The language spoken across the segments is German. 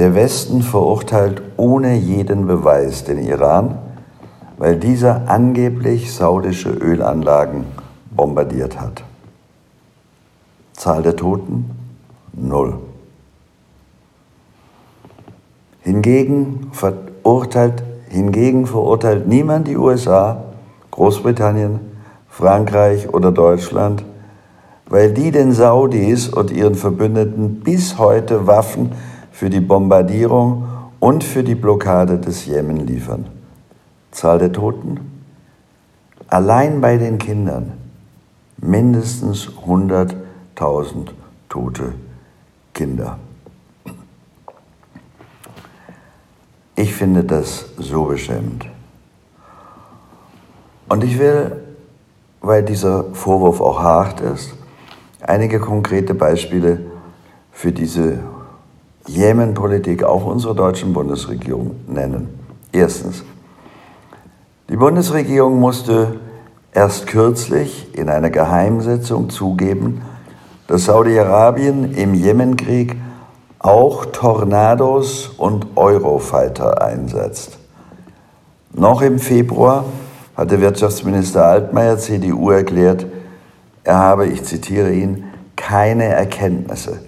Der Westen verurteilt ohne jeden Beweis den Iran, weil dieser angeblich saudische Ölanlagen bombardiert hat. Zahl der Toten? Null. Hingegen verurteilt, hingegen verurteilt niemand die USA, Großbritannien, Frankreich oder Deutschland, weil die den Saudis und ihren Verbündeten bis heute Waffen für die Bombardierung und für die Blockade des Jemen liefern. Zahl der Toten? Allein bei den Kindern mindestens 100.000 tote Kinder. Ich finde das so beschämend. Und ich will, weil dieser Vorwurf auch hart ist, einige konkrete Beispiele für diese Jemen-Politik auch unserer deutschen Bundesregierung nennen. Erstens, die Bundesregierung musste erst kürzlich in einer Geheimsitzung zugeben, dass Saudi-Arabien im Jemenkrieg auch Tornados und Eurofighter einsetzt. Noch im Februar hatte Wirtschaftsminister Altmaier CDU erklärt, er habe, ich zitiere ihn, keine Erkenntnisse,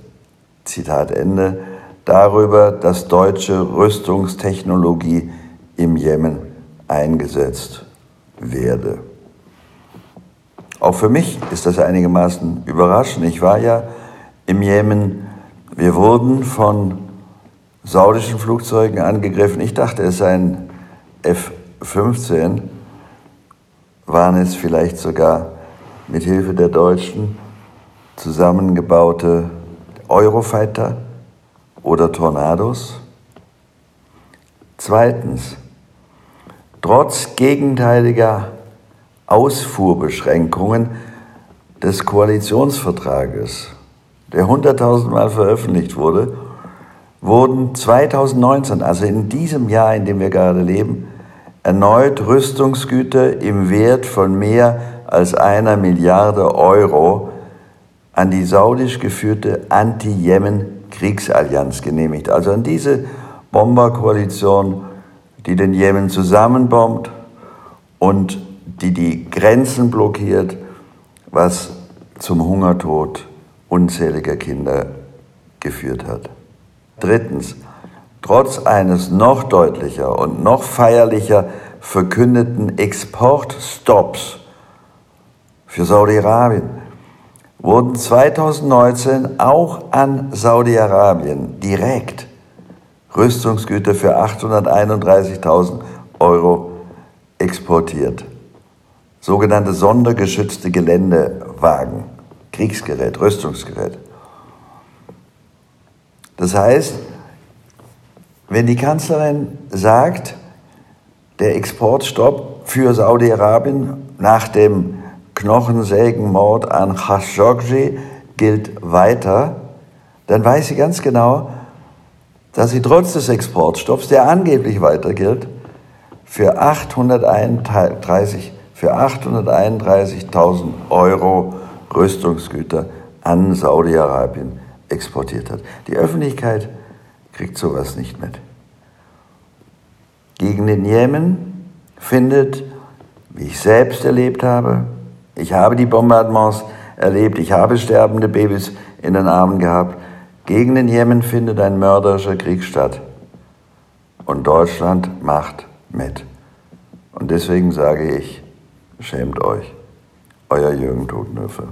Zitat Ende, darüber, dass deutsche Rüstungstechnologie im Jemen eingesetzt werde. Auch für mich ist das einigermaßen überraschend. Ich war ja im Jemen, wir wurden von saudischen Flugzeugen angegriffen. Ich dachte, es seien F-15, waren es vielleicht sogar mit Hilfe der Deutschen zusammengebaute Eurofighter oder Tornados. Zweitens, trotz gegenteiliger Ausfuhrbeschränkungen des Koalitionsvertrages, der hunderttausendmal veröffentlicht wurde, wurden 2019, also in diesem Jahr, in dem wir gerade leben, erneut Rüstungsgüter im Wert von mehr als einer Milliarde Euro an die saudisch geführte Anti-Jemen-Kriegsallianz genehmigt. Also an diese Bomberkoalition, die den Jemen zusammenbombt und die die Grenzen blockiert, was zum Hungertod unzähliger Kinder geführt hat. Drittens, trotz eines noch deutlicher und noch feierlicher verkündeten Exportstops für Saudi-Arabien wurden 2019 auch an Saudi-Arabien direkt Rüstungsgüter für 831.000 Euro exportiert. Sogenannte sondergeschützte Geländewagen, Kriegsgerät, Rüstungsgerät. Das heißt, wenn die Kanzlerin sagt, der Exportstopp für Saudi-Arabien nach dem Knochensägenmord an Khashoggi gilt weiter, dann weiß sie ganz genau, dass sie trotz des Exportstopps, der angeblich weiter gilt, für 831 für 831.000 Euro Rüstungsgüter an Saudi-Arabien exportiert hat. Die Öffentlichkeit kriegt sowas nicht mit. Gegen den Jemen findet, wie ich selbst erlebt habe, ich habe die Bombardements erlebt, ich habe sterbende Babys in den Armen gehabt, gegen den Jemen findet ein mörderischer Krieg statt. Und Deutschland macht mit. Und deswegen sage ich, schämt euch. Euer Jürgen Totenhöfer.